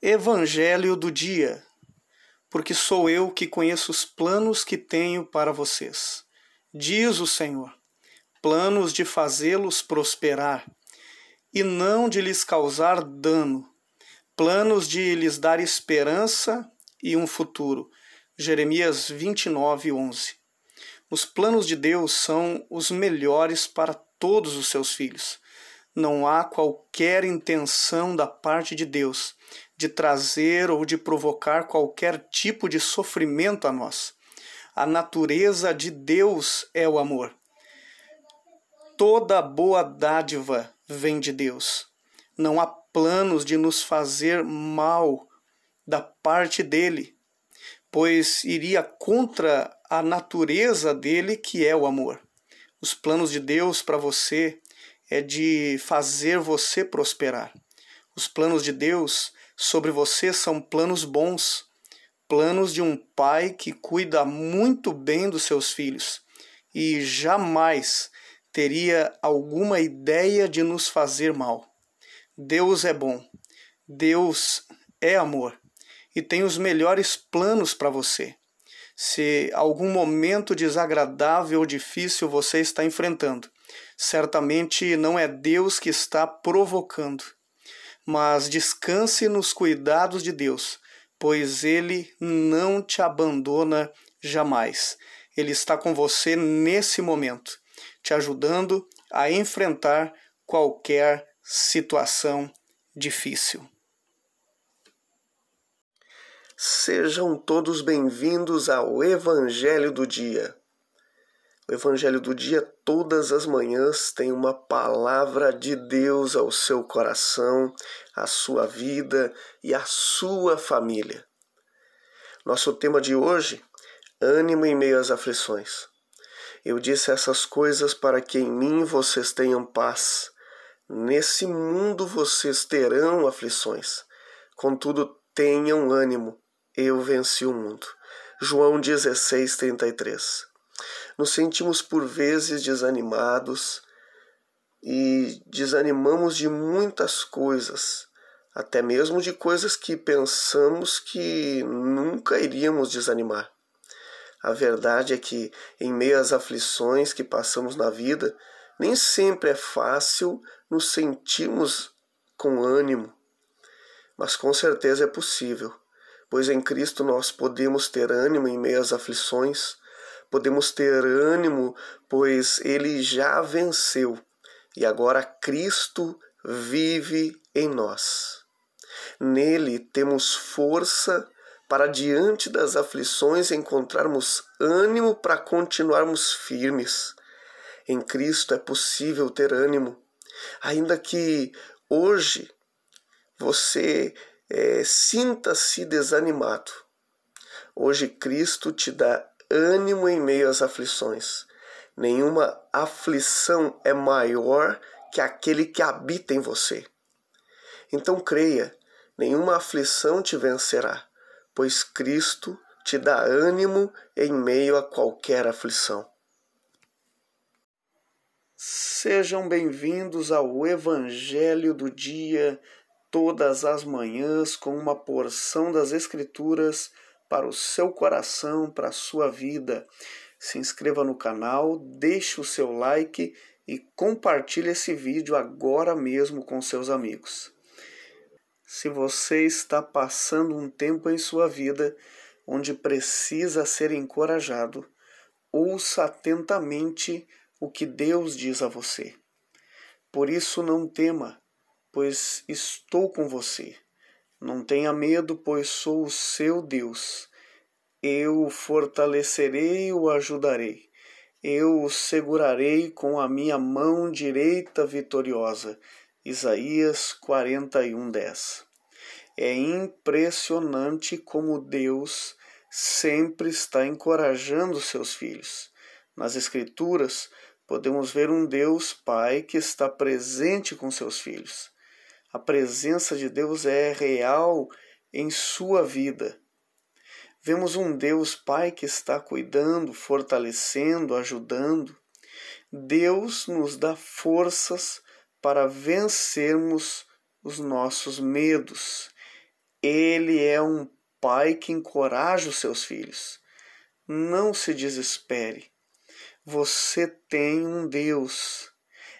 Evangelho do dia, porque sou eu que conheço os planos que tenho para vocês, diz o Senhor, planos de fazê-los prosperar e não de lhes causar dano, planos de lhes dar esperança e um futuro. Jeremias 29, 11. Os planos de Deus são os melhores para todos os seus filhos. Não há qualquer intenção da parte de Deus de trazer ou de provocar qualquer tipo de sofrimento a nós. A natureza de Deus é o amor. Toda boa dádiva vem de Deus. Não há planos de nos fazer mal da parte dele, pois iria contra a natureza dele, que é o amor. Os planos de Deus para você é de fazer você prosperar. Os planos de Deus sobre você são planos bons, planos de um pai que cuida muito bem dos seus filhos e jamais teria alguma ideia de nos fazer mal. Deus é bom, Deus é amor e tem os melhores planos para você. Se algum momento desagradável ou difícil você está enfrentando, certamente não é Deus que está provocando mas descanse nos cuidados de Deus, pois Ele não te abandona jamais. Ele está com você nesse momento, te ajudando a enfrentar qualquer situação difícil. Sejam todos bem-vindos ao Evangelho do Dia. O Evangelho do Dia, todas as manhãs, tem uma palavra de Deus ao seu coração, à sua vida e à sua família. Nosso tema de hoje: ânimo em meio às aflições. Eu disse essas coisas para que em mim vocês tenham paz. Nesse mundo vocês terão aflições. Contudo, tenham ânimo. Eu venci o mundo. João 16, 33. Nos sentimos por vezes desanimados e desanimamos de muitas coisas, até mesmo de coisas que pensamos que nunca iríamos desanimar. A verdade é que, em meio às aflições que passamos na vida, nem sempre é fácil nos sentirmos com ânimo, mas com certeza é possível, pois em Cristo nós podemos ter ânimo em meio às aflições, podemos ter ânimo, pois ele já venceu e agora Cristo vive em nós. Nele temos força para, diante das aflições, encontrarmos ânimo para continuarmos firmes. Em Cristo é possível ter ânimo, ainda que hoje você é, sinta-se desanimado. Hoje Cristo te dá ânimo em meio às aflições. Nenhuma aflição é maior que aquele que habita em você. Então creia, nenhuma aflição te vencerá, pois Cristo te dá ânimo em meio a qualquer aflição. Sejam bem-vindos ao Evangelho do Dia, todas as manhãs, com uma porção das Escrituras para o seu coração, para a sua vida. Se inscreva no canal, deixe o seu like e compartilhe esse vídeo agora mesmo com seus amigos. Se você está passando um tempo em sua vida onde precisa ser encorajado, ouça atentamente o que Deus diz a você. Por isso não tema, pois estou com você. Não tenha medo, pois sou o seu Deus. Eu o fortalecerei e o ajudarei. Eu o segurarei com a minha mão direita vitoriosa. Isaías 41:10. É impressionante como Deus sempre está encorajando seus filhos. Nas Escrituras, podemos ver um Deus Pai que está presente com seus filhos. A presença de Deus é real em sua vida. Vemos um Deus Pai que está cuidando, fortalecendo, ajudando. Deus nos dá forças para vencermos os nossos medos. Ele é um pai que encoraja os seus filhos. Não se desespere. Você tem um Deus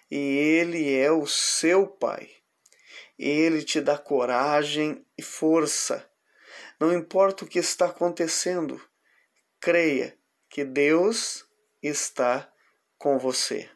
e Ele é o seu Pai. Ele te dá coragem e força. Não importa o que está acontecendo, creia que Deus está com você.